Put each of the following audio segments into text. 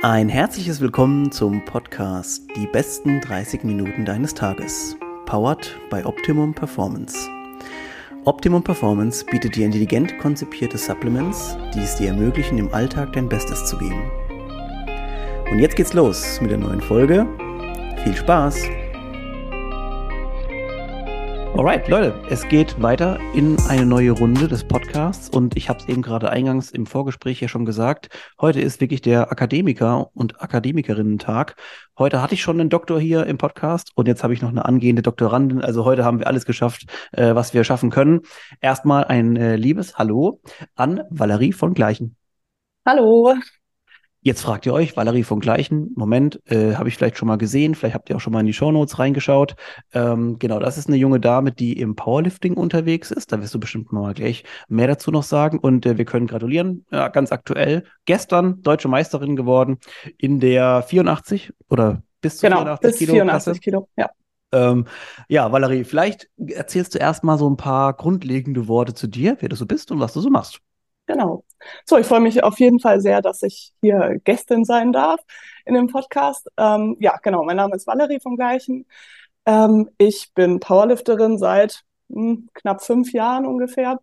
Ein herzliches Willkommen zum Podcast Die besten 30 Minuten deines Tages. Powered by Optimum Performance. Optimum Performance bietet dir intelligent konzipierte Supplements, die es dir ermöglichen, im Alltag dein Bestes zu geben. Und jetzt geht's los mit der neuen Folge. Viel Spaß! Alright, Leute, es geht weiter in eine neue Runde des Podcasts und ich habe es eben gerade eingangs im Vorgespräch ja schon gesagt. Heute ist wirklich der Akademiker und Akademikerinnen-Tag. Heute hatte ich schon einen Doktor hier im Podcast und jetzt habe ich noch eine angehende Doktorandin. Also heute haben wir alles geschafft, äh, was wir schaffen können. Erstmal ein äh, liebes Hallo an Valerie von Gleichen. Hallo. Jetzt fragt ihr euch, Valerie von Gleichen, Moment, äh, habe ich vielleicht schon mal gesehen, vielleicht habt ihr auch schon mal in die Shownotes reingeschaut. Ähm, genau, das ist eine junge Dame, die im Powerlifting unterwegs ist. Da wirst du bestimmt mal gleich mehr dazu noch sagen. Und äh, wir können gratulieren, ja, ganz aktuell, gestern deutsche Meisterin geworden in der 84 oder bis zu genau, 84 bis Kilo. 84 Klasse. Kilo, ja. Ähm, ja, Valerie, vielleicht erzählst du erst mal so ein paar grundlegende Worte zu dir, wer du so bist und was du so machst. Genau. So, ich freue mich auf jeden Fall sehr, dass ich hier Gästin sein darf in dem Podcast. Ähm, ja, genau. Mein Name ist Valerie vom Gleichen. Ähm, ich bin Powerlifterin seit hm, knapp fünf Jahren ungefähr.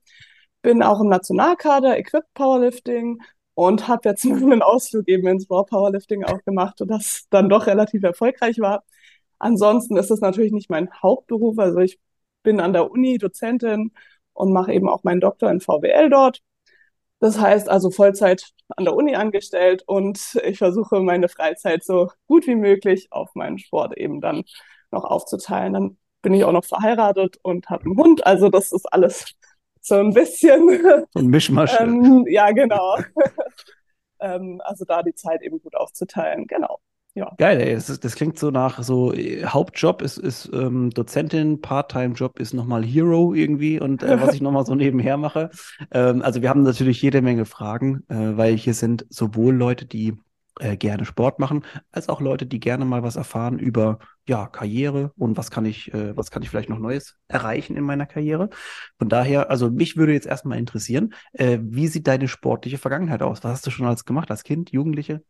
Bin auch im Nationalkader Equipped Powerlifting und habe jetzt einen Ausflug eben ins Raw Powerlifting auch gemacht und das dann doch relativ erfolgreich war. Ansonsten ist es natürlich nicht mein Hauptberuf. Also ich bin an der Uni Dozentin und mache eben auch meinen Doktor in VWL dort das heißt also Vollzeit an der Uni angestellt und ich versuche meine Freizeit so gut wie möglich auf meinen Sport eben dann noch aufzuteilen. Dann bin ich auch noch verheiratet und habe einen Hund. Also das ist alles so ein bisschen. Ein Mischmasch. ähm, ja, genau. ähm, also da die Zeit eben gut aufzuteilen. Genau ja. Geil, ey. Das, das, klingt so nach so Hauptjob ist, ist ähm, Dozentin, Part-Time-Job ist nochmal Hero irgendwie und äh, was ich nochmal so nebenher mache. Ähm, also wir haben natürlich jede Menge Fragen, äh, weil hier sind sowohl Leute, die äh, gerne Sport machen, als auch Leute, die gerne mal was erfahren über ja, Karriere und was kann ich, äh, was kann ich vielleicht noch Neues erreichen in meiner Karriere. Von daher, also mich würde jetzt erstmal interessieren, äh, wie sieht deine sportliche Vergangenheit aus? Was hast du schon als gemacht, als Kind, Jugendliche?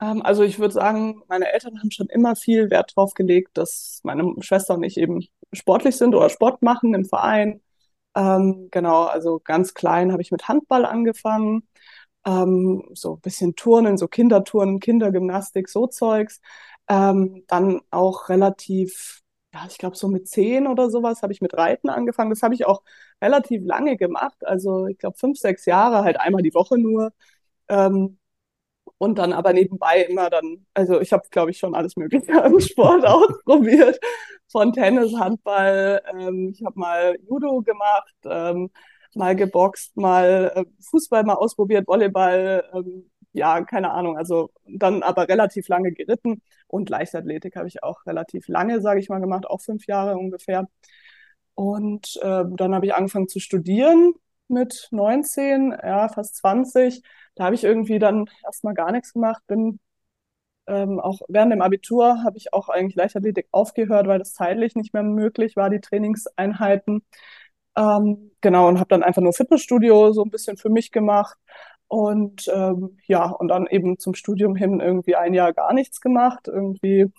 Ähm, also ich würde sagen, meine Eltern haben schon immer viel Wert drauf gelegt, dass meine Schwester und ich eben sportlich sind oder Sport machen im Verein. Ähm, genau, also ganz klein habe ich mit Handball angefangen, ähm, so ein bisschen Turnen, so Kinderturnen, Kindergymnastik, so Zeugs. Ähm, dann auch relativ, ja, ich glaube so mit zehn oder sowas habe ich mit Reiten angefangen. Das habe ich auch relativ lange gemacht, also ich glaube fünf, sechs Jahre, halt einmal die Woche nur. Ähm, und dann aber nebenbei immer dann, also ich habe, glaube ich, schon alles Mögliche an Sport ausprobiert. Von Tennis, Handball, ähm, ich habe mal Judo gemacht, ähm, mal geboxt, mal äh, Fußball mal ausprobiert, Volleyball, ähm, ja, keine Ahnung, also dann aber relativ lange geritten und Leichtathletik habe ich auch relativ lange, sage ich mal, gemacht, auch fünf Jahre ungefähr. Und äh, dann habe ich angefangen zu studieren mit 19, ja, fast 20 da habe ich irgendwie dann erstmal gar nichts gemacht, bin ähm, auch während dem Abitur habe ich auch eigentlich Leichtathletik aufgehört, weil das zeitlich nicht mehr möglich war, die Trainingseinheiten. Ähm, genau, und habe dann einfach nur Fitnessstudio so ein bisschen für mich gemacht. Und ähm, ja, und dann eben zum Studium hin irgendwie ein Jahr gar nichts gemacht. Irgendwie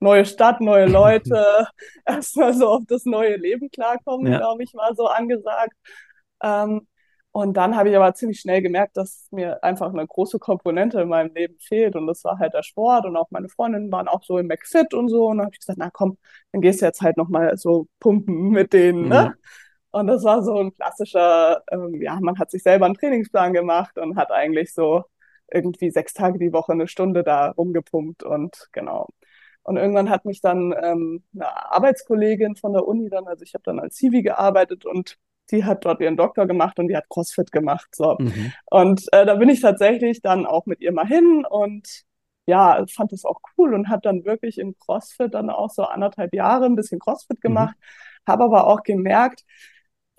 neue Stadt, neue Leute, erstmal so auf das neue Leben klarkommen, ja. glaube ich, war so angesagt. Ähm, und dann habe ich aber ziemlich schnell gemerkt, dass mir einfach eine große Komponente in meinem Leben fehlt. Und das war halt der Sport. Und auch meine Freundinnen waren auch so im McFit und so. Und dann habe ich gesagt, na komm, dann gehst du jetzt halt nochmal so pumpen mit denen. Ne? Mhm. Und das war so ein klassischer, ähm, ja, man hat sich selber einen Trainingsplan gemacht und hat eigentlich so irgendwie sechs Tage die Woche eine Stunde da rumgepumpt und genau. Und irgendwann hat mich dann ähm, eine Arbeitskollegin von der Uni dann, also ich habe dann als Civi gearbeitet und die hat dort ihren Doktor gemacht und die hat CrossFit gemacht. So. Mhm. Und äh, da bin ich tatsächlich dann auch mit ihr mal hin und ja, fand das auch cool und habe dann wirklich im CrossFit dann auch so anderthalb Jahre ein bisschen CrossFit mhm. gemacht, mhm. habe aber auch gemerkt,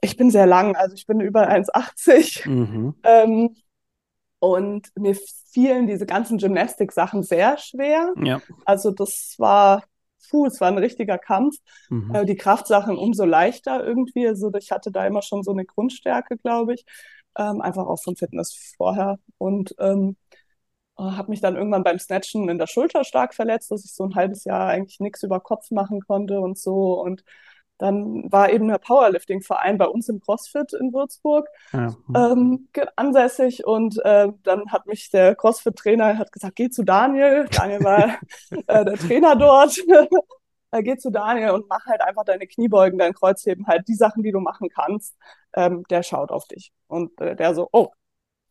ich bin sehr lang, also ich bin über 1,80 mhm. ähm, und mir fielen diese ganzen Gymnastik-Sachen sehr schwer. Ja. Also das war puh, es war ein richtiger Kampf. Mhm. Äh, die Kraftsachen umso leichter irgendwie. Also ich hatte da immer schon so eine Grundstärke, glaube ich. Ähm, einfach auch von Fitness vorher. Und ähm, äh, habe mich dann irgendwann beim Snatchen in der Schulter stark verletzt, dass ich so ein halbes Jahr eigentlich nichts über Kopf machen konnte und so. Und dann war eben der Powerlifting-Verein bei uns im CrossFit in Würzburg ja. ähm, ansässig und äh, dann hat mich der CrossFit-Trainer hat gesagt, geh zu Daniel. Daniel war äh, der Trainer dort. äh, geh zu Daniel und mach halt einfach deine Kniebeugen, dein Kreuzheben, halt die Sachen, die du machen kannst. Ähm, der schaut auf dich. Und äh, der so, oh,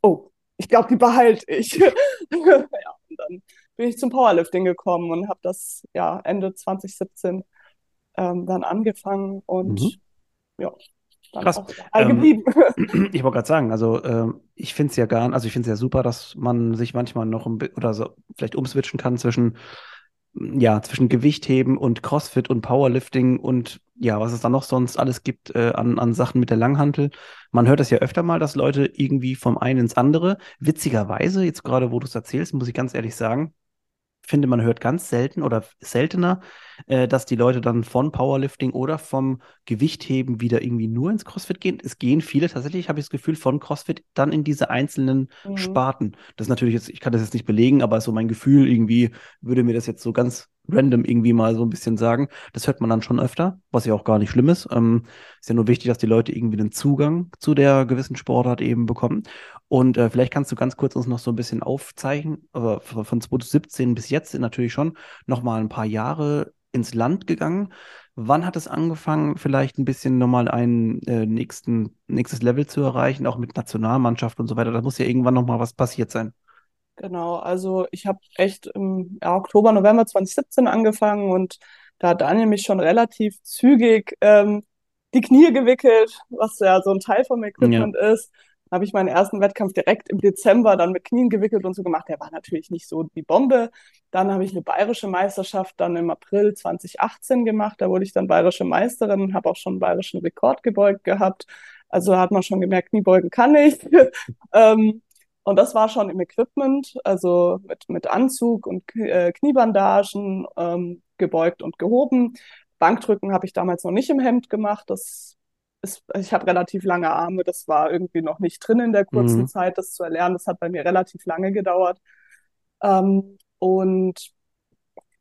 oh, ich glaube, die behalte ich. ja, und dann bin ich zum Powerlifting gekommen und habe das ja Ende 2017 ähm, dann angefangen und mhm. ja, dann Krass. auch ähm, geblieben. ich wollte gerade sagen, also ähm, ich finde es ja gar, also ich finde es ja super, dass man sich manchmal noch ein, oder so vielleicht umswitchen kann zwischen ja, zwischen Gewichtheben und Crossfit und Powerlifting und ja, was es da noch sonst alles gibt äh, an, an Sachen mit der Langhantel. Man hört das ja öfter mal, dass Leute irgendwie vom einen ins andere. Witzigerweise, jetzt gerade wo du es erzählst, muss ich ganz ehrlich sagen, finde, man hört ganz selten oder seltener, äh, dass die Leute dann von Powerlifting oder vom Gewichtheben wieder irgendwie nur ins CrossFit gehen. Es gehen viele tatsächlich, habe ich das Gefühl, von CrossFit dann in diese einzelnen mhm. Sparten. Das ist natürlich jetzt, ich kann das jetzt nicht belegen, aber so mein Gefühl irgendwie würde mir das jetzt so ganz random irgendwie mal so ein bisschen sagen. Das hört man dann schon öfter, was ja auch gar nicht schlimm ist. Ähm, ist ja nur wichtig, dass die Leute irgendwie den Zugang zu der gewissen Sportart eben bekommen. Und äh, vielleicht kannst du ganz kurz uns noch so ein bisschen aufzeichnen, äh, von 2017 bis jetzt sind natürlich schon noch mal ein paar Jahre ins Land gegangen. Wann hat es angefangen, vielleicht ein bisschen nochmal ein äh, nächsten, nächstes Level zu erreichen, auch mit Nationalmannschaft und so weiter? Da muss ja irgendwann nochmal was passiert sein. Genau, also ich habe echt im ja, Oktober, November 2017 angefangen und da hat Daniel mich schon relativ zügig ähm, die Knie gewickelt, was ja so ein Teil vom Equipment ja. ist. Da habe ich meinen ersten Wettkampf direkt im Dezember dann mit Knien gewickelt und so gemacht. Der war natürlich nicht so die Bombe. Dann habe ich eine bayerische Meisterschaft dann im April 2018 gemacht. Da wurde ich dann bayerische Meisterin, habe auch schon einen bayerischen Rekord gebeugt gehabt. Also hat man schon gemerkt, Kniebeugen kann ich. ähm, und das war schon im Equipment, also mit, mit Anzug und äh, Kniebandagen ähm, gebeugt und gehoben. Bankdrücken habe ich damals noch nicht im Hemd gemacht. Das ist, ich habe relativ lange Arme. Das war irgendwie noch nicht drin in der kurzen mhm. Zeit, das zu erlernen. Das hat bei mir relativ lange gedauert. Ähm, und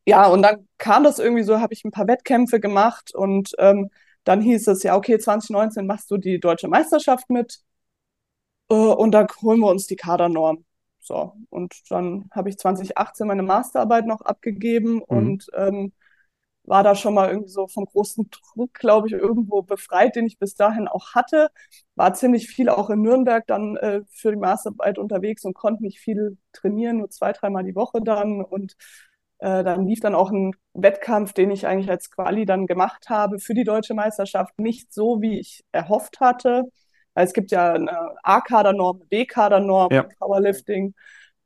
ja, und dann kam das irgendwie so, habe ich ein paar Wettkämpfe gemacht und ähm, dann hieß es ja, okay, 2019 machst du die deutsche Meisterschaft mit. Äh, und dann holen wir uns die Kadernorm. So, und dann habe ich 2018 meine Masterarbeit noch abgegeben mhm. und ähm, war da schon mal irgendwie so vom großen Druck, glaube ich, irgendwo befreit, den ich bis dahin auch hatte. War ziemlich viel auch in Nürnberg dann äh, für die Masterarbeit unterwegs und konnte nicht viel trainieren, nur zwei, dreimal die Woche dann. Und äh, dann lief dann auch ein Wettkampf, den ich eigentlich als Quali dann gemacht habe für die deutsche Meisterschaft, nicht so, wie ich erhofft hatte. Es gibt ja eine A-Kadernorm, B-Kadernorm, ja. Powerlifting.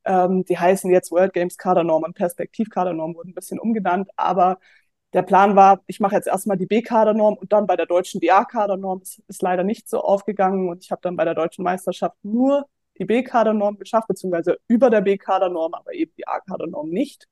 Ähm, die heißen jetzt World Games Kadernorm und Perspektiv-Kadernorm wurden ein bisschen umgenannt. Aber der Plan war, ich mache jetzt erstmal die B-Kadernorm und dann bei der deutschen die A-Kadernorm. Das ist leider nicht so aufgegangen und ich habe dann bei der deutschen Meisterschaft nur die B-Kadernorm geschafft, beziehungsweise über der B-Kadernorm, aber eben die A-Kadernorm nicht.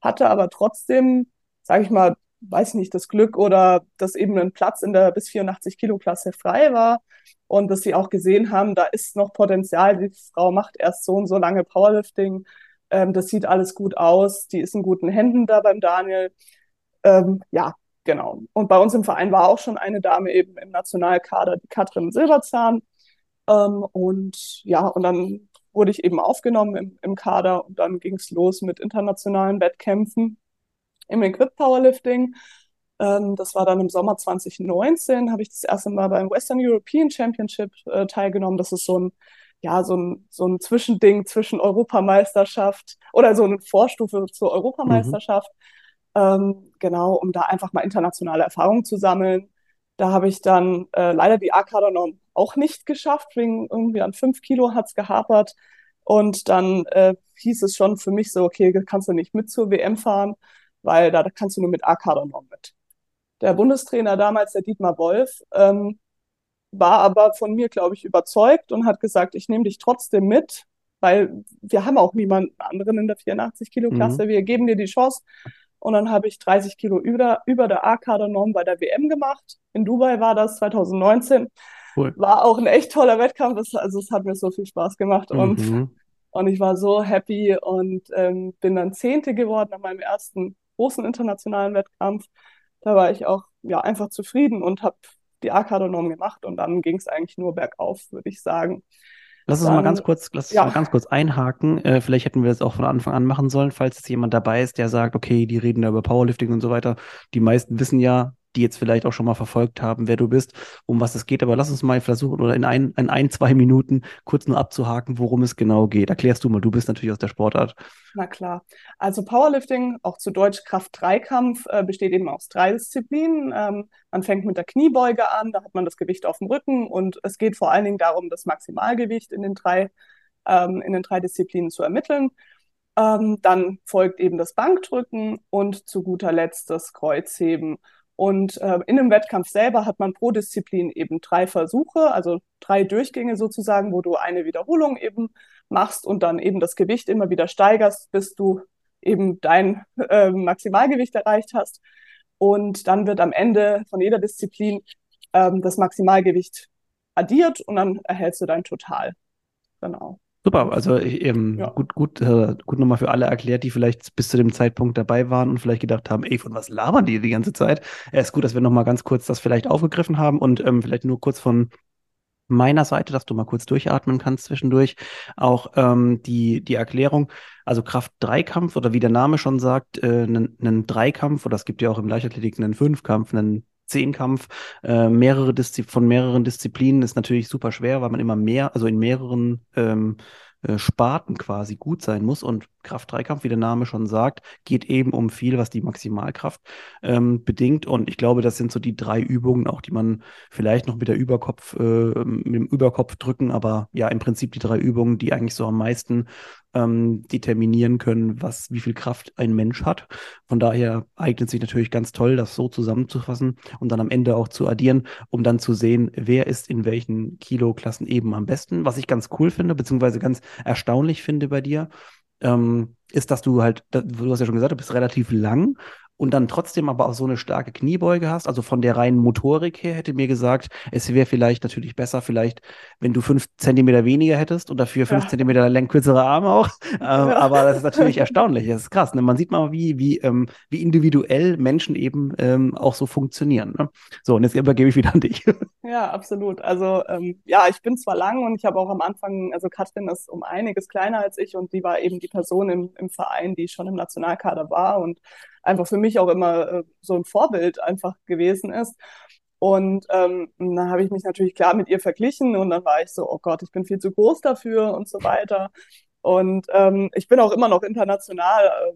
Hatte aber trotzdem, sage ich mal, weiß nicht, das Glück oder dass eben ein Platz in der bis 84 Kilo Klasse frei war und dass sie auch gesehen haben, da ist noch Potenzial. Die Frau macht erst so und so lange Powerlifting. Ähm, das sieht alles gut aus. Die ist in guten Händen da beim Daniel. Ähm, ja, genau. Und bei uns im Verein war auch schon eine Dame eben im Nationalkader, die Katrin Silberzahn. Ähm, und ja, und dann wurde ich eben aufgenommen im, im Kader und dann ging es los mit internationalen Wettkämpfen im Equip Powerlifting. Ähm, das war dann im Sommer 2019, habe ich das erste Mal beim Western European Championship äh, teilgenommen. Das ist so ein, ja, so ein, so ein Zwischending zwischen Europameisterschaft oder so eine Vorstufe zur Europameisterschaft. Mhm. Ähm, genau, um da einfach mal internationale Erfahrungen zu sammeln. Da habe ich dann äh, leider die A-Kader-Norm auch nicht geschafft, wegen irgendwie an fünf Kilo hat es gehapert. Und dann äh, hieß es schon für mich so, okay, kannst du nicht mit zur WM fahren weil da, da kannst du nur mit A-Kader noch mit. Der Bundestrainer damals, der Dietmar Wolf, ähm, war aber von mir, glaube ich, überzeugt und hat gesagt, ich nehme dich trotzdem mit, weil wir haben auch niemanden anderen in der 84-Kilo-Klasse, mhm. wir geben dir die Chance. Und dann habe ich 30 Kilo über, über der A-Kader-Norm bei der WM gemacht. In Dubai war das 2019. Cool. War auch ein echt toller Wettkampf. also es hat mir so viel Spaß gemacht. Mhm. Und Und ich war so happy und ähm, bin dann Zehnte geworden an meinem ersten großen internationalen Wettkampf. Da war ich auch ja einfach zufrieden und habe die A-Kader-Norm gemacht und dann ging es eigentlich nur bergauf, würde ich sagen. Lass uns Dann, mal ganz kurz, lass uns ja. mal ganz kurz einhaken. Äh, vielleicht hätten wir das auch von Anfang an machen sollen, falls jetzt jemand dabei ist, der sagt, okay, die reden da über Powerlifting und so weiter. Die meisten wissen ja, die jetzt vielleicht auch schon mal verfolgt haben, wer du bist, um was es geht. Aber lass uns mal versuchen, oder in ein, in ein, zwei Minuten kurz nur abzuhaken, worum es genau geht. Erklärst du mal, du bist natürlich aus der Sportart. Na klar. Also Powerlifting, auch zu Deutsch Kraft-Dreikampf, äh, besteht eben aus drei Disziplinen. Ähm, man fängt mit der Kniebeuge an, da hat man das Gewicht auf dem Rücken und es geht vor allen Dingen darum, das Maximalgewicht in den drei, ähm, in den drei Disziplinen zu ermitteln. Ähm, dann folgt eben das Bankdrücken und zu guter Letzt das Kreuzheben. Und äh, in einem Wettkampf selber hat man pro Disziplin eben drei Versuche, also drei Durchgänge sozusagen, wo du eine Wiederholung eben machst und dann eben das Gewicht immer wieder steigerst, bis du eben dein äh, Maximalgewicht erreicht hast. Und dann wird am Ende von jeder Disziplin ähm, das Maximalgewicht addiert und dann erhältst du dein Total. Genau. Super, also ähm, Ja. gut, gut, äh, gut nochmal für alle erklärt, die vielleicht bis zu dem Zeitpunkt dabei waren und vielleicht gedacht haben, ey, von was labern die die ganze Zeit? Es ist gut, dass wir nochmal ganz kurz das vielleicht aufgegriffen haben und ähm, vielleicht nur kurz von meiner Seite, dass du mal kurz durchatmen kannst zwischendurch. Auch ähm, die, die Erklärung, also Kraft-Dreikampf oder wie der Name schon sagt, äh, einen, einen Dreikampf oder es gibt ja auch im Leichtathletik einen Fünfkampf, einen Zehnkampf, äh, mehrere Diszi von mehreren Disziplinen ist natürlich super schwer, weil man immer mehr, also in mehreren ähm, äh, Sparten quasi gut sein muss. Und Kraft-Dreikampf, wie der Name schon sagt, geht eben um viel, was die Maximalkraft ähm, bedingt. Und ich glaube, das sind so die drei Übungen, auch die man vielleicht noch mit der Überkopf, äh, mit dem Überkopf drücken, aber ja, im Prinzip die drei Übungen, die eigentlich so am meisten ähm, determinieren können, was, wie viel Kraft ein Mensch hat. Von daher eignet sich natürlich ganz toll, das so zusammenzufassen und dann am Ende auch zu addieren, um dann zu sehen, wer ist in welchen Kiloklassen eben am besten. Was ich ganz cool finde, beziehungsweise ganz erstaunlich finde bei dir, ähm, ist, dass du halt, du hast ja schon gesagt, du bist relativ lang und dann trotzdem aber auch so eine starke Kniebeuge hast. Also von der reinen Motorik her hätte mir gesagt, es wäre vielleicht natürlich besser, vielleicht, wenn du fünf Zentimeter weniger hättest und dafür fünf Ja. Zentimeter lang kürzere Arme auch. Ähm, Ja. Aber das ist natürlich erstaunlich. Das ist krass. Ne? Man sieht mal, wie, wie, ähm, wie individuell Menschen eben ähm, auch so funktionieren. Ne? So, und jetzt übergebe ich wieder an dich. Ja, absolut. Also ähm, ja, ich bin zwar lang und ich habe auch am Anfang, also Katrin ist um einiges kleiner als ich und die war eben die Person im, im Verein, die schon im Nationalkader war und einfach für mich auch immer äh, so ein Vorbild einfach gewesen ist. Und ähm, dann habe ich mich natürlich klar mit ihr verglichen und dann war ich so, oh Gott, ich bin viel zu groß dafür und so weiter. Und ähm, ich bin auch immer noch international, äh,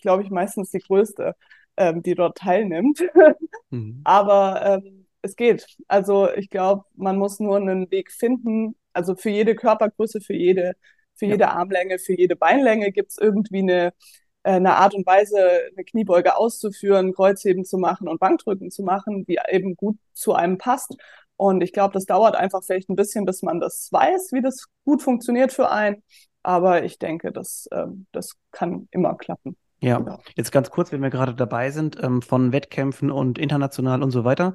glaube ich, meistens die größte, ähm, die dort teilnimmt. Mhm. Aber ähm, es geht. Also ich glaube, man muss nur einen Weg finden. Also für jede Körpergröße, für jede, für Ja. jede Armlänge, für jede Beinlänge gibt es irgendwie eine, eine Art und Weise, eine Kniebeuge auszuführen, Kreuzheben zu machen und Bankdrücken zu machen, die eben gut zu einem passt. Und ich glaube, das dauert einfach vielleicht ein bisschen, bis man das weiß, wie das gut funktioniert für einen. Aber ich denke, das, ähm, das kann immer klappen. Ja, jetzt ganz kurz, wenn wir gerade dabei sind, ähm, von Wettkämpfen und international und so weiter.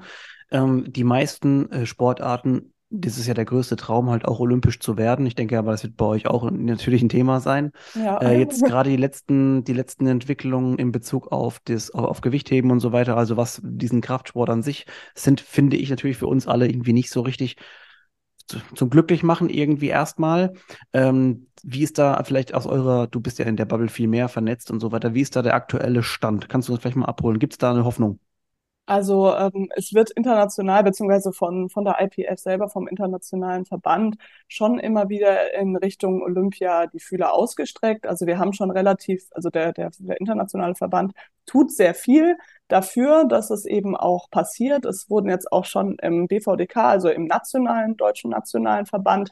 Ähm, die meisten äh, Sportarten, das ist ja der größte Traum, halt auch olympisch zu werden. Ich denke aber, das wird bei euch auch natürlich ein Thema sein. Ja. Äh, jetzt gerade die letzten, die letzten Entwicklungen in Bezug auf das, auf, Gewichtheben und so weiter, also was diesen Kraftsport an sich sind, finde ich natürlich für uns alle irgendwie nicht so richtig zu- zum Glücklichmachen irgendwie erstmal. Ähm, wie ist da vielleicht aus eurer, du bist ja in der Bubble viel mehr vernetzt und so weiter, wie ist da der aktuelle Stand? Kannst du uns vielleicht mal abholen? Gibt es da eine Hoffnung? Also ähm, es wird international, beziehungsweise von, von der IPF selber, vom internationalen Verband, schon immer wieder in Richtung Olympia die Fühler ausgestreckt. Also wir haben schon relativ, also der, der, der internationale Verband tut sehr viel dafür, dass es eben auch passiert. Es wurden jetzt auch schon im BVDK, also im nationalen, deutschen nationalen Verband,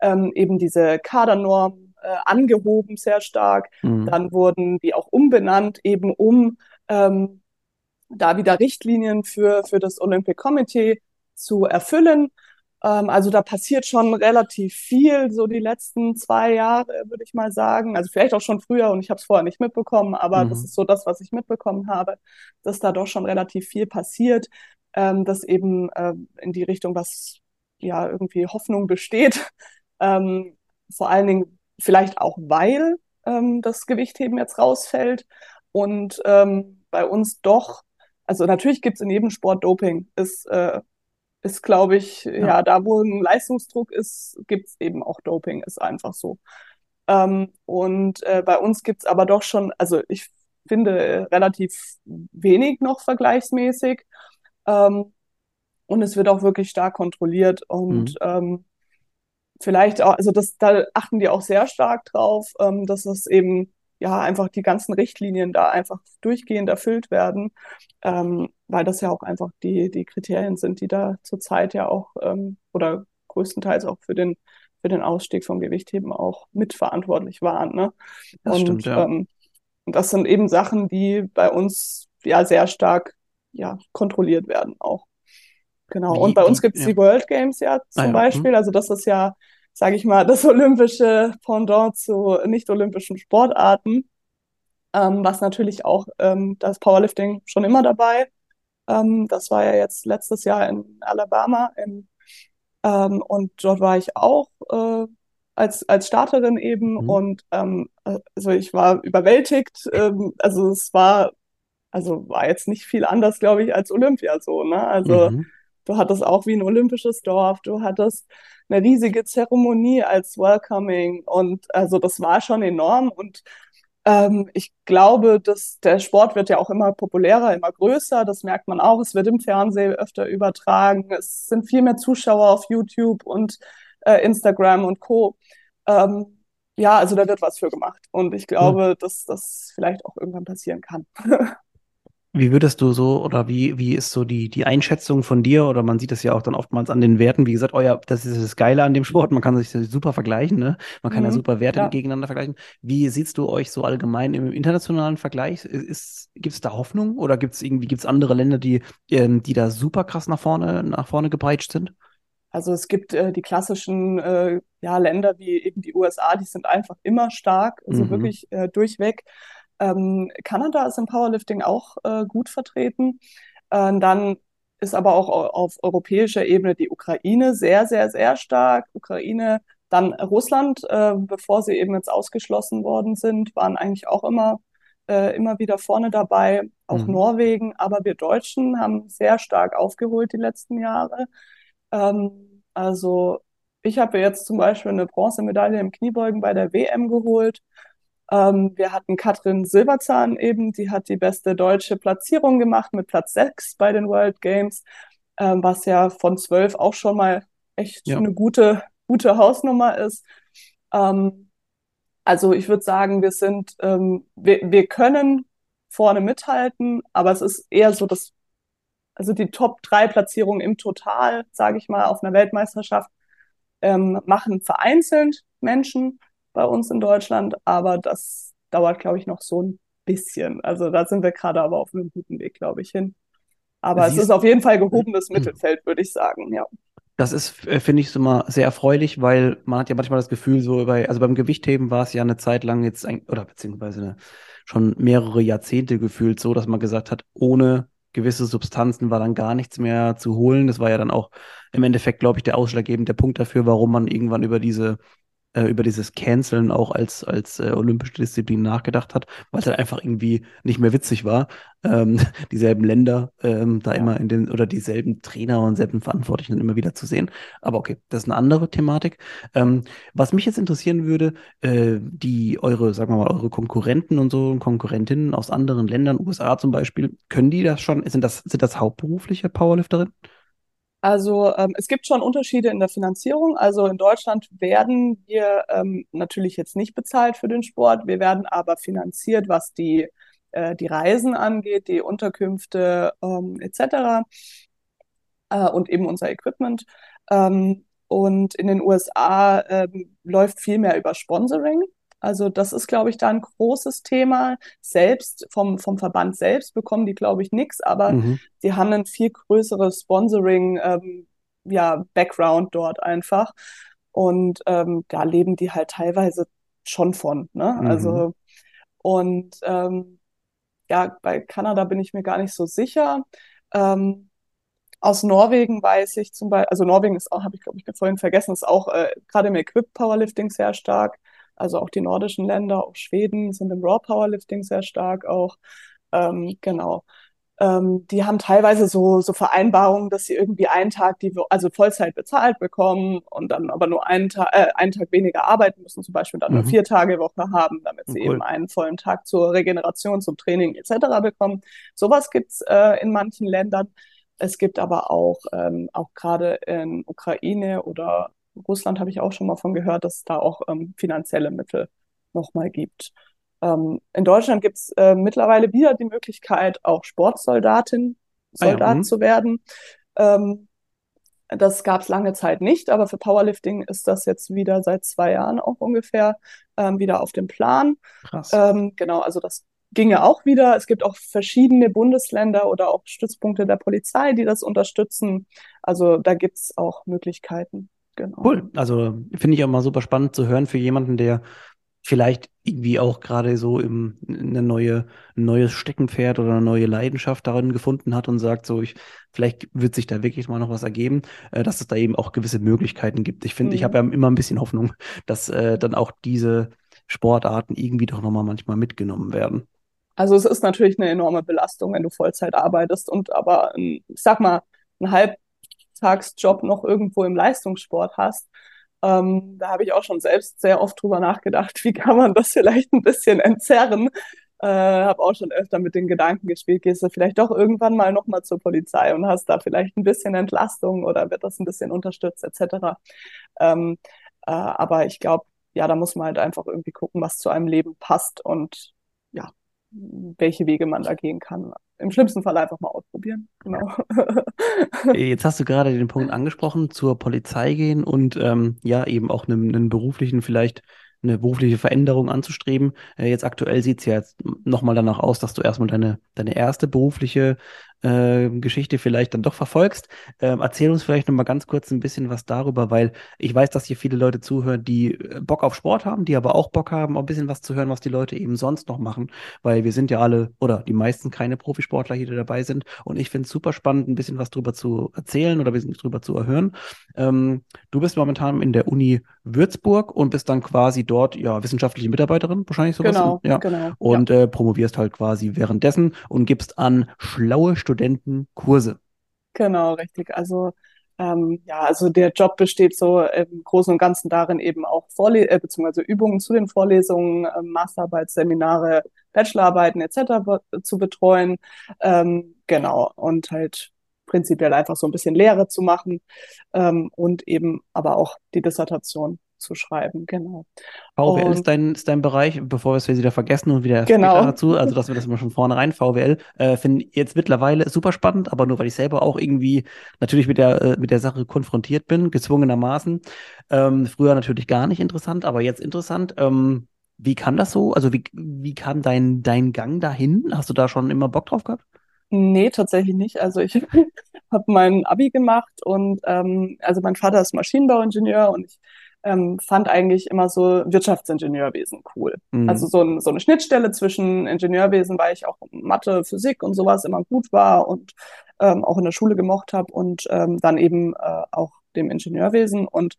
ähm, eben diese Kadernormen äh, angehoben sehr stark. Mhm. Dann wurden die auch umbenannt, eben um ähm, da wieder Richtlinien für, für das Olympic Committee zu erfüllen. Ähm, also da passiert schon relativ viel, so die letzten zwei Jahre, würde ich mal sagen. Also vielleicht auch schon früher und ich habe es vorher nicht mitbekommen, aber Mhm. das ist so das, was ich mitbekommen habe, dass da doch schon relativ viel passiert, ähm, dass eben äh, in die Richtung, was ja irgendwie Hoffnung besteht. Ähm, vor allen Dingen vielleicht auch, weil ähm, das Gewichtheben jetzt rausfällt und ähm, bei uns doch, also natürlich gibt es in jedem Sport Doping, ist, äh, ist glaube ich, ja. ja. da wo ein Leistungsdruck ist, gibt es eben auch Doping, ist einfach so. Ähm, und äh, bei uns gibt es aber doch schon, also ich finde relativ wenig noch vergleichsmäßig. Ähm, und es wird auch wirklich stark kontrolliert und mhm. ähm, vielleicht auch, also das, da achten die auch sehr stark drauf, ähm, dass es eben ja einfach die ganzen Richtlinien da einfach durchgehend erfüllt werden, ähm, weil das ja auch einfach die, die Kriterien sind, die da zurzeit ja auch ähm, oder größtenteils auch für den, für den Ausstieg vom Gewichtheben auch mitverantwortlich waren. Ne? Das und stimmt, ja. ähm, das sind eben Sachen, die bei uns ja sehr stark ja, kontrolliert werden auch. Genau. Wie, und bei uns gibt es ja. die World Games ja zum ah, ja. Beispiel. Hm. Also das ist ja, sage ich mal, das olympische Pendant zu nicht-olympischen Sportarten, ähm, was natürlich auch ähm, das Powerlifting schon immer dabei. Ähm, das war ja jetzt letztes Jahr in Alabama in, ähm, und dort war ich auch äh, als, als Starterin eben mhm. und ähm, also ich war überwältigt. Ähm, also es war also war jetzt nicht viel anders, glaube ich, als Olympia so. Ne? Also mhm. Du hattest auch wie ein olympisches Dorf, du hattest eine riesige Zeremonie als Welcoming und also das war schon enorm und ähm, ich glaube, dass der Sport wird ja auch immer populärer, immer größer. Das merkt man auch. Es wird im Fernsehen öfter übertragen. Es sind viel mehr Zuschauer auf YouTube und äh, Instagram und Co. Ähm, ja, also da wird was für gemacht. Und ich glaube, hm. dass das vielleicht auch irgendwann passieren kann. Wie würdest du so oder wie, wie ist so die, die Einschätzung von dir? Oder man sieht es ja auch dann oftmals an den Werten. Wie gesagt, oh ja, das ist das Geile an dem Sport. Man kann sich super vergleichen, ne? Man kann mhm, ja super Werte ja. gegeneinander vergleichen. Wie siehst du euch so allgemein im internationalen Vergleich? Gibt es da Hoffnung oder gibt es irgendwie gibt's andere Länder, die, ähm, die da super krass nach vorne, nach vorne gepeitscht sind? Also es gibt äh, die klassischen äh, ja, Länder wie eben die USA, die sind einfach immer stark, also mhm. wirklich äh, durchweg. Ähm, Kanada ist im Powerlifting auch äh, gut vertreten. Äh, dann ist aber auch auf europäischer Ebene die Ukraine sehr, sehr, sehr stark. Ukraine, dann Russland, äh, bevor sie eben jetzt ausgeschlossen worden sind, waren eigentlich auch immer, äh, immer wieder vorne dabei. Auch mhm. Norwegen, aber wir Deutschen haben sehr stark aufgeholt die letzten Jahre. Ähm, also ich habe jetzt zum Beispiel eine Bronzemedaille im Kniebeugen bei der WM geholt. Ähm, wir hatten Katrin Silberzahn eben, die hat die beste deutsche Platzierung gemacht mit Platz 6 bei den World Games, ähm, was ja von 12 auch schon mal echt ja. eine gute, gute Hausnummer ist. Ähm, also ich würde sagen, wir sind, ähm, wir, wir können vorne mithalten, aber es ist eher so, dass also die Top 3 Platzierungen im Total, sage ich mal, auf einer Weltmeisterschaft ähm, machen vereinzelt Menschen bei uns in Deutschland, aber das dauert, glaube ich, noch so ein bisschen. Also da sind wir gerade aber auf einem guten Weg, glaube ich, hin. Aber Siehst es ist auf jeden Fall gehobenes hm. Mittelfeld, würde ich sagen, ja. Das ist, äh, finde ich, immer sehr erfreulich, weil man hat ja manchmal das Gefühl, so bei, also beim Gewichtheben war es ja eine Zeit lang jetzt, ein, oder beziehungsweise eine, schon mehrere Jahrzehnte gefühlt so, dass man gesagt hat, ohne gewisse Substanzen war dann gar nichts mehr zu holen. Das war ja dann auch im Endeffekt, glaube ich, der ausschlaggebende Punkt dafür, warum man irgendwann über diese äh, über dieses Canceln auch als, als äh, olympische Disziplin nachgedacht hat, weil es halt einfach irgendwie nicht mehr witzig war, ähm, dieselben Länder ähm, da ja. immer in den oder dieselben Trainer und selben Verantwortlichen immer wieder zu sehen. Aber okay, das ist eine andere Thematik. Ähm, was mich jetzt interessieren würde, äh, die eure, sagen wir mal, eure Konkurrenten und so Konkurrentinnen aus anderen Ländern, USA zum Beispiel, können die das schon? Sind das, sind das hauptberufliche Powerlifterinnen? Also ähm, es gibt schon Unterschiede in der Finanzierung. Also in Deutschland werden wir ähm, natürlich jetzt nicht bezahlt für den Sport. Wir werden aber finanziert, was die, äh, die Reisen angeht, die Unterkünfte ähm, etc. Äh, und eben unser Equipment. Ähm, und in den USA ähm, läuft viel mehr über Sponsoring. Also das ist, glaube ich, da ein großes Thema. Selbst vom, vom Verband selbst bekommen die, glaube ich, nichts, aber mhm. die haben ein viel größeres Sponsoring, ähm, ja, Background dort einfach. Und ähm, da leben die halt teilweise schon von. Ne? Mhm. Also und ähm, ja, bei Kanada bin ich mir gar nicht so sicher. Ähm, aus Norwegen weiß ich zum Beispiel, also Norwegen ist auch, habe ich glaube ich vorhin vergessen, ist auch äh, gerade im Equip Powerlifting sehr stark. Also auch die nordischen Länder, auch Schweden sind im Raw Powerlifting sehr stark auch. Ähm, genau. Ähm, die haben teilweise so, so Vereinbarungen, dass sie irgendwie einen Tag, die, also Vollzeit bezahlt bekommen und dann aber nur einen, Ta äh, einen Tag weniger arbeiten müssen, zum Beispiel dann mhm. nur vier Tage Woche haben, damit sie cool. eben einen vollen Tag zur Regeneration, zum Training etc. bekommen. Sowas gibt's äh, in manchen Ländern. Es gibt aber auch, ähm, auch gerade in Ukraine oder Russland habe ich auch schon mal von gehört, dass es da auch ähm, finanzielle Mittel nochmal gibt. Ähm, in Deutschland gibt es äh, mittlerweile wieder die Möglichkeit, auch Sportsoldatin, Soldat ah ja, mhm. zu werden. Ähm, das gab es lange Zeit nicht, aber für Powerlifting ist das jetzt wieder seit zwei Jahren auch ungefähr ähm, wieder auf dem Plan. Krass. Ähm, genau, also das ginge auch wieder. Es gibt auch verschiedene Bundesländer oder auch Stützpunkte der Polizei, die das unterstützen. Also da gibt es auch Möglichkeiten. Genau. Cool. Also finde ich auch mal super spannend zu hören für jemanden, der vielleicht irgendwie auch gerade so im, eine neue, ein neues Steckenpferd oder eine neue Leidenschaft darin gefunden hat und sagt, so ich, vielleicht wird sich da wirklich mal noch was ergeben, äh, dass es da eben auch gewisse Möglichkeiten gibt. Ich finde, mhm. ich habe ja immer ein bisschen Hoffnung, dass äh, dann auch diese Sportarten irgendwie doch nochmal manchmal mitgenommen werden. Also es ist natürlich eine enorme Belastung, wenn du Vollzeit arbeitest und aber, ich sag mal, einen Halbtagsjob noch irgendwo im Leistungssport hast ähm, da habe ich auch schon selbst sehr oft drüber nachgedacht, wie kann man das vielleicht ein bisschen entzerren. Äh, habe auch schon öfter mit den Gedanken gespielt, gehst du vielleicht doch irgendwann mal nochmal zur Polizei und hast da vielleicht ein bisschen Entlastung oder wird das ein bisschen unterstützt etc. Ähm, äh, aber ich glaube, ja, da muss man halt einfach irgendwie gucken, was zu einem Leben passt und welche Wege man da gehen kann. Im schlimmsten Fall einfach mal ausprobieren. Genau. Jetzt hast du gerade den Punkt angesprochen, zur Polizei gehen und ähm, ja, eben auch einen, einen beruflichen vielleicht eine berufliche Veränderung anzustreben. Äh, jetzt aktuell sieht es ja jetzt nochmal danach aus, dass du erstmal deine, deine erste berufliche äh, Geschichte vielleicht dann doch verfolgst. Ähm, erzähl uns vielleicht nochmal ganz kurz ein bisschen was darüber, weil ich weiß, dass hier viele Leute zuhören, die äh, Bock auf Sport haben, die aber auch Bock haben, auch ein bisschen was zu hören, was die Leute eben sonst noch machen, weil wir sind ja alle oder die meisten keine Profisportler hier, die dabei sind. Und ich finde es super spannend, ein bisschen was drüber zu erzählen oder ein bisschen drüber zu erhören. Ähm, du bist momentan in der Uni Würzburg und bist dann quasi dort ja wissenschaftliche Mitarbeiterin, wahrscheinlich sowas. Genau, ja. genau. Und ja. Äh, promovierst halt quasi währenddessen und gibst an schlaue Studenten Studenten Kurse. Genau, richtig. Also ähm, ja, also der Job besteht so im Großen und Ganzen darin, eben auch Vorle äh, beziehungsweise Übungen zu den Vorlesungen, äh, Masterarbeitsseminare, Bachelorarbeiten etc. zu betreuen. Ähm, genau, und halt prinzipiell einfach so ein bisschen Lehre zu machen ähm, und eben aber auch die Dissertation zu schreiben, genau. VWL und, ist, dein, ist dein Bereich, bevor wir es wieder vergessen und wieder genau. später dazu, also dass wir das mal schon vorne rein, VWL, äh, finde jetzt mittlerweile super spannend, aber nur weil ich selber auch irgendwie natürlich mit der, äh, mit der Sache konfrontiert bin, gezwungenermaßen. Ähm, früher natürlich gar nicht interessant, aber jetzt interessant. Ähm, wie kann das so? Also wie, wie kam dein, dein Gang dahin? Hast du da schon immer Bock drauf gehabt? Nee, tatsächlich nicht. Also ich habe mein Abi gemacht und ähm, also mein Vater ist Maschinenbauingenieur und ich ähm, fand eigentlich immer so Wirtschaftsingenieurwesen cool. Mhm. Also so, ein, so eine Schnittstelle zwischen Ingenieurwesen, weil ich auch Mathe, Physik und sowas immer gut war und ähm, auch in der Schule gemocht habe und ähm, dann eben äh, auch dem Ingenieurwesen und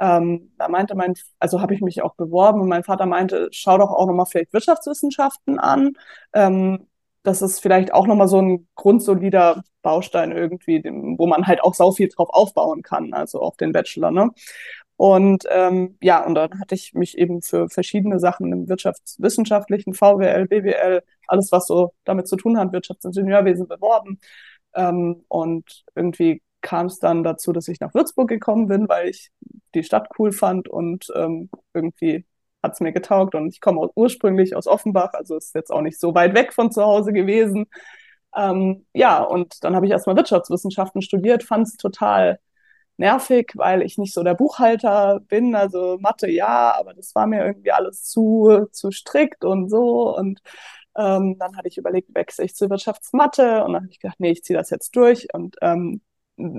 ähm, da meinte mein, also habe ich mich auch beworben und mein Vater meinte, schau doch auch nochmal vielleicht Wirtschaftswissenschaften an. Ähm, das ist vielleicht auch nochmal so ein grundsolider Baustein irgendwie, wo man halt auch sau viel drauf aufbauen kann, also auf den Bachelor. Ne? Und ähm, ja, und dann hatte ich mich eben für verschiedene Sachen im wirtschaftswissenschaftlichen, VWL, BWL, alles, was so damit zu tun hat, Wirtschaftsingenieurwesen beworben. Ähm, und irgendwie kam es dann dazu, dass ich nach Würzburg gekommen bin, weil ich die Stadt cool fand und ähm, irgendwie hat es mir getaugt. Und ich komme ursprünglich aus Offenbach, also ist jetzt auch nicht so weit weg von zu Hause gewesen. Ähm, ja, und dann habe ich erstmal Wirtschaftswissenschaften studiert, fand es total nervig, weil ich nicht so der Buchhalter bin. Also Mathe ja, aber das war mir irgendwie alles zu, zu strikt und so. Und ähm, dann hatte ich überlegt, wechsle ich zur Wirtschaftsmathe und dann habe ich gedacht, nee, ich ziehe das jetzt durch. Und ähm,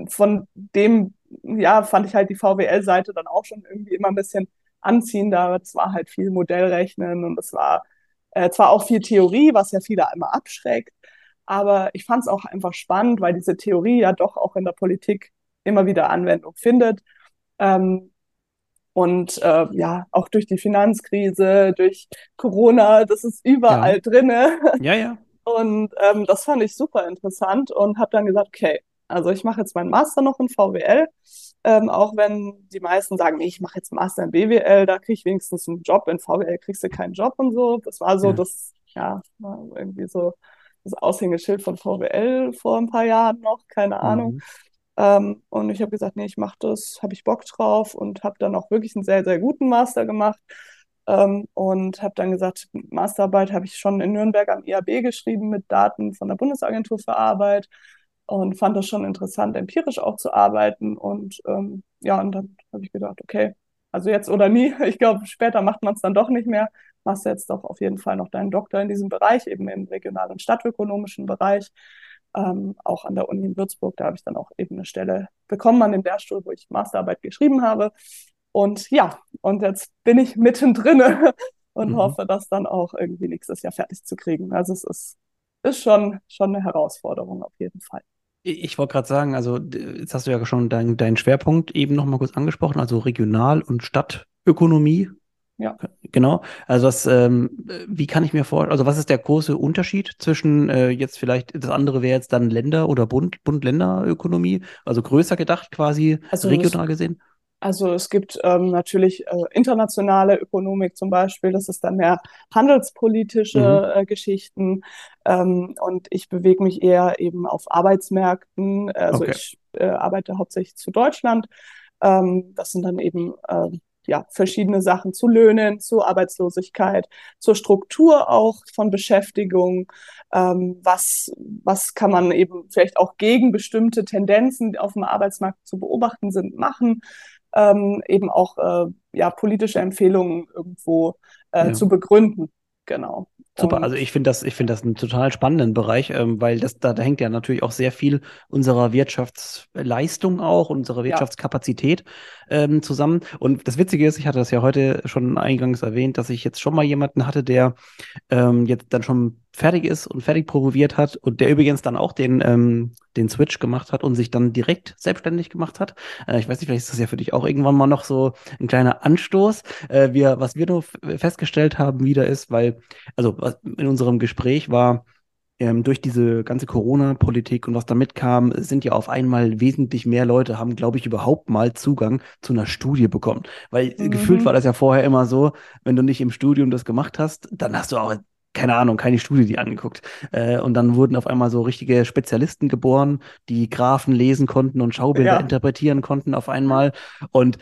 von dem, ja, fand ich halt die VWL-Seite dann auch schon irgendwie immer ein bisschen anziehender. Es war halt viel Modellrechnen und es war äh, zwar auch viel Theorie, was ja viele einmal abschreckt, aber ich fand es auch einfach spannend, weil diese Theorie ja doch auch in der Politik immer wieder Anwendung findet. Ähm, Und äh, ja, auch durch die Finanzkrise, durch Corona, das ist überall Ja, drinne. ja, ja. Und ähm, das fand ich super interessant und habe dann gesagt, okay, also ich mache jetzt meinen Master noch in VWL, ähm, auch wenn die meisten sagen, nee, ich mache jetzt Master in BWL, da kriege ich wenigstens einen Job, in VWL kriegst du keinen Job und so. Das war so Ja. das, ja, irgendwie so das Aushängeschild von VWL vor ein paar Jahren noch, keine Ahnung. Mhm. Ähm, und ich habe gesagt, nee, ich mache das, habe ich Bock drauf und habe dann auch wirklich einen sehr, sehr guten Master gemacht. Ähm, und habe dann gesagt, Masterarbeit habe ich schon in Nürnberg am IAB geschrieben mit Daten von der Bundesagentur für Arbeit und fand das schon interessant, empirisch auch zu arbeiten. Und ähm, ja, und dann habe ich gedacht, okay, also jetzt oder nie. Ich glaube, später macht man es dann doch nicht mehr. Machst jetzt doch auf jeden Fall noch deinen Doktor in diesem Bereich, eben im regional- und stadtökonomischen Bereich ähm, auch an der Uni in Würzburg. Da habe ich dann auch eben eine Stelle bekommen an dem Lehrstuhl, wo ich Masterarbeit geschrieben habe. Und ja, und jetzt bin ich mittendrin und Mhm. hoffe, das dann auch irgendwie nächstes Jahr fertig zu kriegen. Also es ist, ist schon, schon eine Herausforderung auf jeden Fall. Ich wollte gerade sagen, also jetzt hast du ja schon deinen deinen Schwerpunkt eben noch mal kurz angesprochen, also Regional- und Stadtökonomie. Ja. Genau. Also das, ähm, wie kann ich mir vorstellen, also was ist der große Unterschied zwischen äh, jetzt vielleicht, das andere wäre jetzt dann Länder- oder Bund, Bund-Länder-Ökonomie, also größer gedacht quasi, Also es regional gesehen? Also es gibt ähm, natürlich äh, internationale Ökonomik zum Beispiel, das ist dann mehr Mhm. handelspolitische äh, Geschichten ähm, und ich bewege mich eher eben auf Arbeitsmärkten. Also Okay. ich äh, arbeite hauptsächlich zu Deutschland. Ähm, das sind dann eben äh, ja, verschiedene Sachen zu Löhnen, zu Arbeitslosigkeit, zur Struktur auch von Beschäftigung. Ähm, was, was kann man eben vielleicht auch gegen bestimmte Tendenzen, die auf dem Arbeitsmarkt zu beobachten sind, machen? ähm, eben auch äh, ja, politische Empfehlungen irgendwo äh, Ja. zu begründen. Genau. Super, also ich finde das, ich finde das einen total spannenden Bereich, ähm, weil das, da, da hängt ja natürlich auch sehr viel unserer Wirtschaftsleistung auch, unserer ja, Wirtschaftskapazität ähm, zusammen. Und das Witzige ist, ich hatte das ja heute schon eingangs erwähnt, dass ich jetzt schon mal jemanden hatte, der ähm, jetzt dann schon fertig ist und fertig promoviert hat und der übrigens dann auch den, ähm, den Switch gemacht hat und sich dann direkt selbstständig gemacht hat. Äh, ich weiß nicht, vielleicht ist das ja für dich auch irgendwann mal noch so ein kleiner Anstoß. Äh, wir, was wir nur festgestellt haben wieder ist, weil, also in unserem Gespräch war, ähm, durch diese ganze Corona-Politik und was damit kam, sind ja auf einmal wesentlich mehr Leute, haben, glaube ich, überhaupt mal Zugang zu einer Studie bekommen. Weil äh, gefühlt war mhm. das ja vorher immer so, wenn du nicht im Studium das gemacht hast, dann hast du auch keine Ahnung, keine Studie die angeguckt. Äh, und dann wurden auf einmal so richtige Spezialisten geboren, die Graphen lesen konnten und Schaubilder ja, interpretieren konnten auf einmal. Und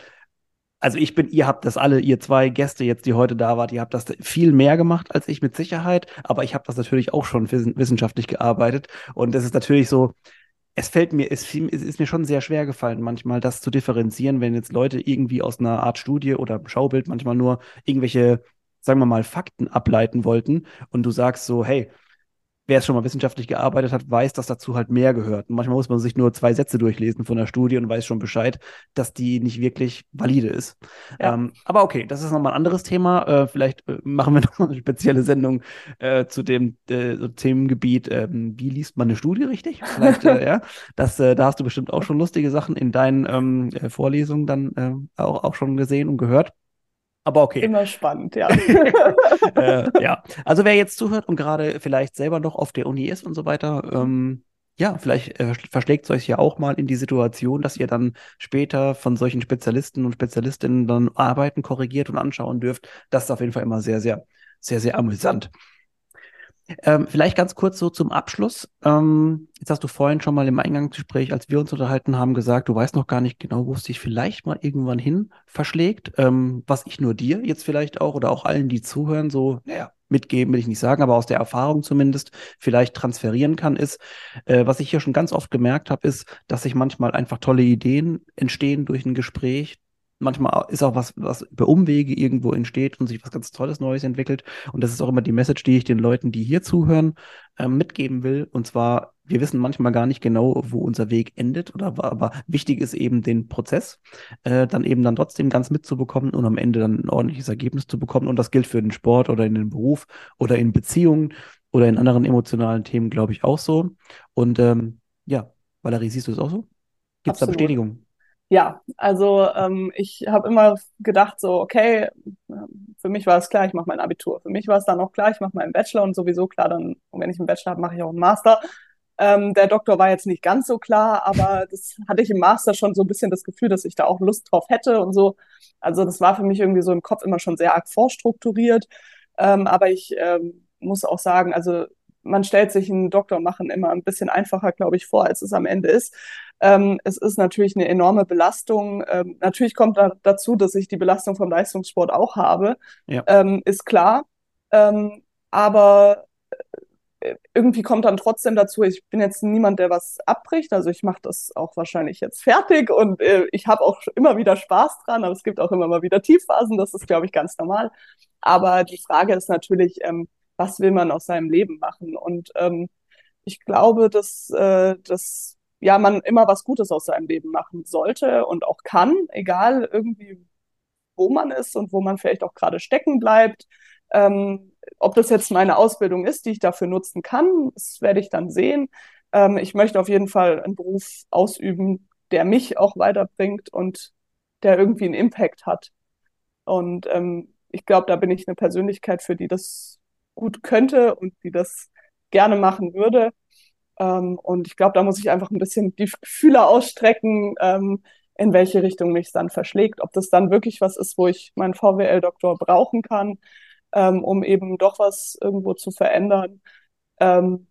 also ich bin, ihr habt das alle, ihr zwei Gäste jetzt, die heute da wart, ihr habt das viel mehr gemacht als ich mit Sicherheit, aber ich habe das natürlich auch schon wissen- wissenschaftlich gearbeitet. Und es ist natürlich so, es fällt mir, es, es ist mir schon sehr schwer gefallen, manchmal das zu differenzieren, wenn jetzt Leute irgendwie aus einer Art Studie oder Schaubild manchmal nur irgendwelche, sagen wir mal, Fakten ableiten wollten. Und du sagst so, hey, wer es schon mal wissenschaftlich gearbeitet hat, weiß, dass dazu halt mehr gehört. Und manchmal muss man sich nur zwei Sätze durchlesen von der Studie und weiß schon Bescheid, dass die nicht wirklich valide ist. ja, Ähm, aber okay, das ist nochmal ein anderes Thema. Äh, vielleicht äh, machen wir noch eine spezielle Sendung äh, zu dem äh, Themengebiet, ähm, wie liest man eine Studie richtig? Vielleicht, äh, ja, das, äh, da hast du bestimmt auch schon lustige Sachen in deinen ähm, äh, Vorlesungen dann auch, auch schon gesehen und gehört. Aber okay. immer spannend, ja. äh, ja, also wer jetzt zuhört und gerade vielleicht selber noch auf der Uni ist und so weiter, ähm, ja, vielleicht äh, verschlägt es euch ja auch mal in die Situation, dass ihr dann später von solchen Spezialisten und Spezialistinnen dann Arbeiten korrigiert und anschauen dürft. Das ist auf jeden Fall immer sehr, sehr, sehr, sehr amüsant. Ähm, vielleicht ganz kurz so zum Abschluss. Ähm, jetzt hast du vorhin schon mal im Eingangsgespräch, als wir uns unterhalten haben, gesagt, du weißt noch gar nicht genau, wo es dich vielleicht mal irgendwann hin verschlägt. Ähm, was ich nur dir jetzt vielleicht auch oder auch allen, die zuhören, so, naja, mitgeben will ich nicht sagen, aber aus der Erfahrung zumindest vielleicht transferieren kann, ist, äh, was ich hier schon ganz oft gemerkt habe, ist, dass sich manchmal einfach tolle Ideen entstehen durch ein Gespräch. Manchmal ist auch was, was über Umwege irgendwo entsteht und sich was ganz Tolles Neues entwickelt. Und das ist auch immer die Message, die ich den Leuten, die hier zuhören, ähm, mitgeben will. Und zwar, wir wissen manchmal gar nicht genau, wo unser Weg endet, oder aber wichtig ist eben den Prozess, äh, dann eben dann trotzdem ganz mitzubekommen und am Ende dann ein ordentliches Ergebnis zu bekommen. Und das gilt für den Sport oder in den Beruf oder in Beziehungen oder in anderen emotionalen Themen, glaube ich, auch so. Und ähm, ja, Valerie, siehst du es auch so? Gibt es da. Bestätigung? Ja, also ähm, ich habe immer gedacht, so, okay, für mich war es klar, ich mache mein Abitur. Für mich war es dann auch klar, ich mache meinen Bachelor und sowieso klar, dann, wenn ich einen Bachelor habe, mache ich auch einen Master. Ähm, der Doktor war jetzt nicht ganz so klar, aber das hatte ich im Master schon so ein bisschen das Gefühl, dass ich da auch Lust drauf hätte und so. Also das war für mich irgendwie so im Kopf immer schon sehr arg vorstrukturiert. Ähm, aber ich ähm, muss auch sagen, also man stellt sich einen Doktor machen immer ein bisschen einfacher, glaube ich, vor, als es am Ende ist. Ähm, es ist natürlich eine enorme Belastung. Ähm, natürlich kommt da dazu, dass ich die Belastung vom Leistungssport auch habe, ja. ähm, ist klar. Ähm, aber äh, irgendwie kommt dann trotzdem dazu, ich bin jetzt niemand, der was abbricht. Also ich mache das auch wahrscheinlich jetzt fertig und äh, ich habe auch immer wieder Spaß dran, aber es gibt auch immer mal wieder Tiefphasen, das ist, glaube ich, ganz normal. Aber die Frage ist natürlich, ähm, was will man aus seinem Leben machen? Und ähm, ich glaube, dass, äh, dass ja, man immer was Gutes aus seinem Leben machen sollte und auch kann, egal irgendwie, wo man ist und wo man vielleicht auch gerade stecken bleibt. Ähm, ob das jetzt meine Ausbildung ist, die ich dafür nutzen kann, das werde ich dann sehen. Ähm, ich möchte auf jeden Fall einen Beruf ausüben, der mich auch weiterbringt und der irgendwie einen Impact hat. Und ähm, ich glaube, da bin ich eine Persönlichkeit, für die das gut könnte und die das gerne machen würde. Ähm, und ich glaube, da muss ich einfach ein bisschen die Gefühle ausstrecken, ähm, in welche Richtung mich es dann verschlägt. Ob das dann wirklich was ist, wo ich meinen VWL-Doktor brauchen kann, ähm, um eben doch was irgendwo zu verändern. Ähm,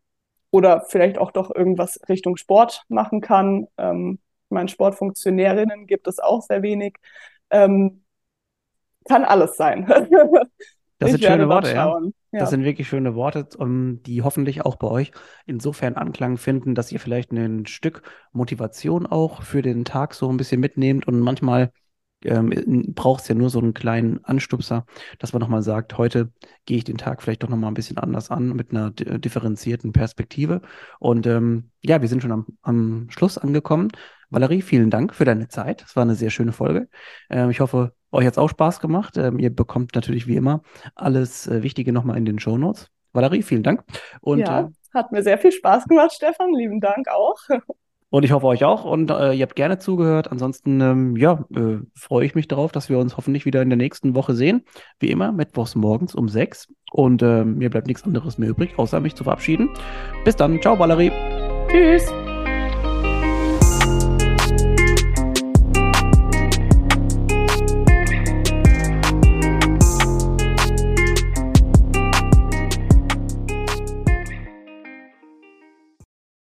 oder vielleicht auch doch irgendwas Richtung Sport machen kann. Ähm, ich meine, Sportfunktionärinnen gibt es auch sehr wenig. Ähm, kann alles sein. Das ich sind schöne Worte, ja. Ja. Das sind wirklich schöne Worte, um, die hoffentlich auch bei euch insofern Anklang finden, dass ihr vielleicht ein Stück Motivation auch für den Tag so ein bisschen mitnehmt und manchmal ähm, braucht es ja nur so einen kleinen Anstupser, dass man nochmal sagt, heute gehe ich den Tag vielleicht doch nochmal ein bisschen anders an, mit einer differenzierten Perspektive. Und ähm, ja, wir sind schon am, am Schluss angekommen. Valerie, vielen Dank für deine Zeit. Es war eine sehr schöne Folge. Ähm, ich hoffe, euch hat es auch Spaß gemacht. Ähm, ihr bekommt natürlich wie immer alles äh, Wichtige nochmal in den Show Notes. Valerie, vielen Dank. Und, ja, äh, hat mir sehr viel Spaß gemacht, Stefan. Lieben Dank auch. Und ich hoffe euch auch und äh, ihr habt gerne zugehört. Ansonsten, ähm, ja, äh, freue ich mich darauf, dass wir uns hoffentlich wieder in der nächsten Woche sehen. Wie immer, mittwochs morgens um sechs. Und äh, mir bleibt nichts anderes mehr übrig, außer mich zu verabschieden. Bis dann. Ciao, Valerie. Tschüss.